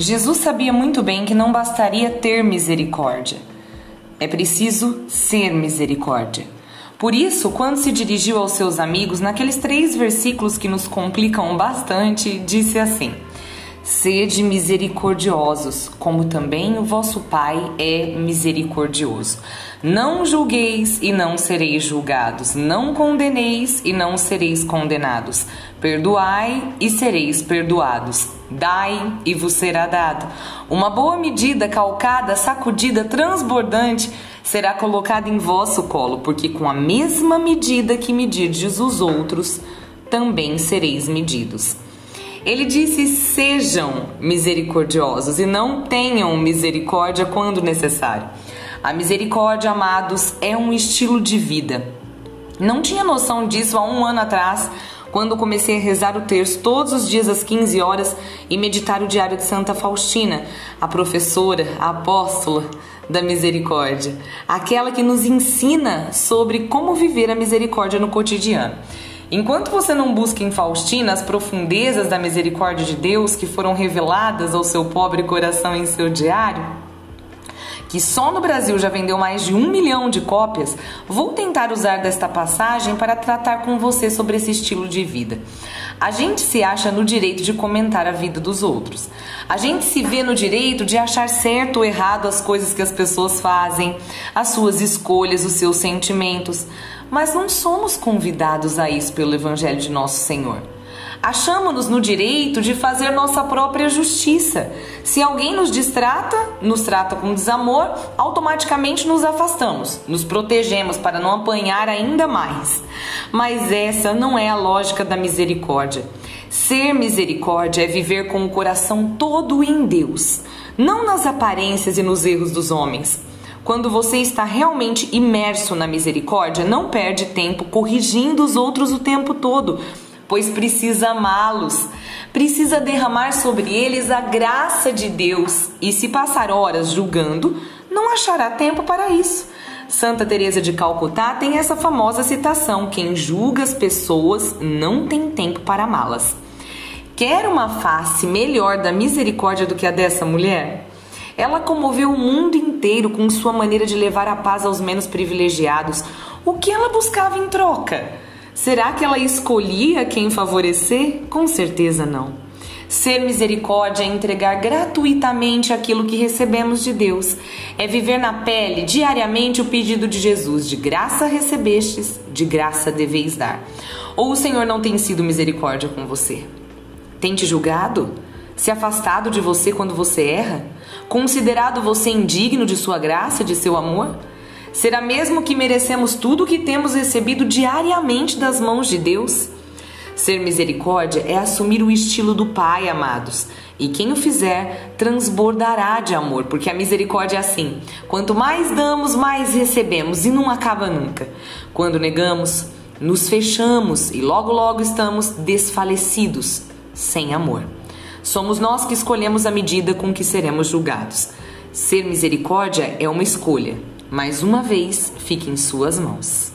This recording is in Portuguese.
Jesus sabia muito bem que não bastaria ter misericórdia. É preciso ser misericórdia. Por isso, quando se dirigiu aos seus amigos, naqueles três versículos que nos complicam bastante, disse assim: Sede misericordiosos, como também o vosso Pai é misericordioso. Não julgueis e não sereis julgados, não condeneis e não sereis condenados. Perdoai e sereis perdoados. Dai e vos será dado. Uma boa medida, calcada, sacudida, transbordante, será colocada em vosso colo, porque com a mesma medida que medirdes os outros, também sereis medidos. Ele disse: sejam misericordiosos e não tenham misericórdia quando necessário. A misericórdia, amados, é um estilo de vida. Não tinha noção disso há um ano atrás, quando comecei a rezar o terço todos os dias às 15 horas e meditar o diário de Santa Faustina, a professora, a apóstola da misericórdia, aquela que nos ensina sobre como viver a misericórdia no cotidiano. Enquanto você não busca em Faustina as profundezas da misericórdia de Deus que foram reveladas ao seu pobre coração em seu diário, que só no Brasil já vendeu mais de um milhão de cópias, vou tentar usar desta passagem para tratar com você sobre esse estilo de vida. A gente se acha no direito de comentar a vida dos outros. A gente se vê no direito de achar certo ou errado as coisas que as pessoas fazem, as suas escolhas, os seus sentimentos mas não somos convidados a isso pelo Evangelho de Nosso Senhor. Achamos-nos no direito de fazer nossa própria justiça. Se alguém nos distrata, nos trata com desamor, automaticamente nos afastamos, nos protegemos para não apanhar ainda mais. Mas essa não é a lógica da misericórdia. Ser misericórdia é viver com o coração todo em Deus, não nas aparências e nos erros dos homens. Quando você está realmente imerso na misericórdia, não perde tempo corrigindo os outros o tempo todo, pois precisa amá-los, precisa derramar sobre eles a graça de Deus e se passar horas julgando, não achará tempo para isso. Santa Teresa de Calcutá tem essa famosa citação: quem julga as pessoas não tem tempo para amá-las. Quer uma face melhor da misericórdia do que a dessa mulher? Ela comoveu o mundo inteiro com sua maneira de levar a paz aos menos privilegiados. O que ela buscava em troca? Será que ela escolhia quem favorecer? Com certeza não. Ser misericórdia é entregar gratuitamente aquilo que recebemos de Deus. É viver na pele diariamente o pedido de Jesus: de graça recebestes, de graça deveis dar. Ou o Senhor não tem sido misericórdia com você? Tem te julgado? Se afastado de você quando você erra? Considerado você indigno de sua graça, de seu amor? Será mesmo que merecemos tudo o que temos recebido diariamente das mãos de Deus? Ser misericórdia é assumir o estilo do Pai, amados. E quem o fizer transbordará de amor, porque a misericórdia é assim: quanto mais damos, mais recebemos e não acaba nunca. Quando negamos, nos fechamos e logo logo estamos desfalecidos, sem amor. Somos nós que escolhemos a medida com que seremos julgados. Ser misericórdia é uma escolha, mas uma vez fique em suas mãos.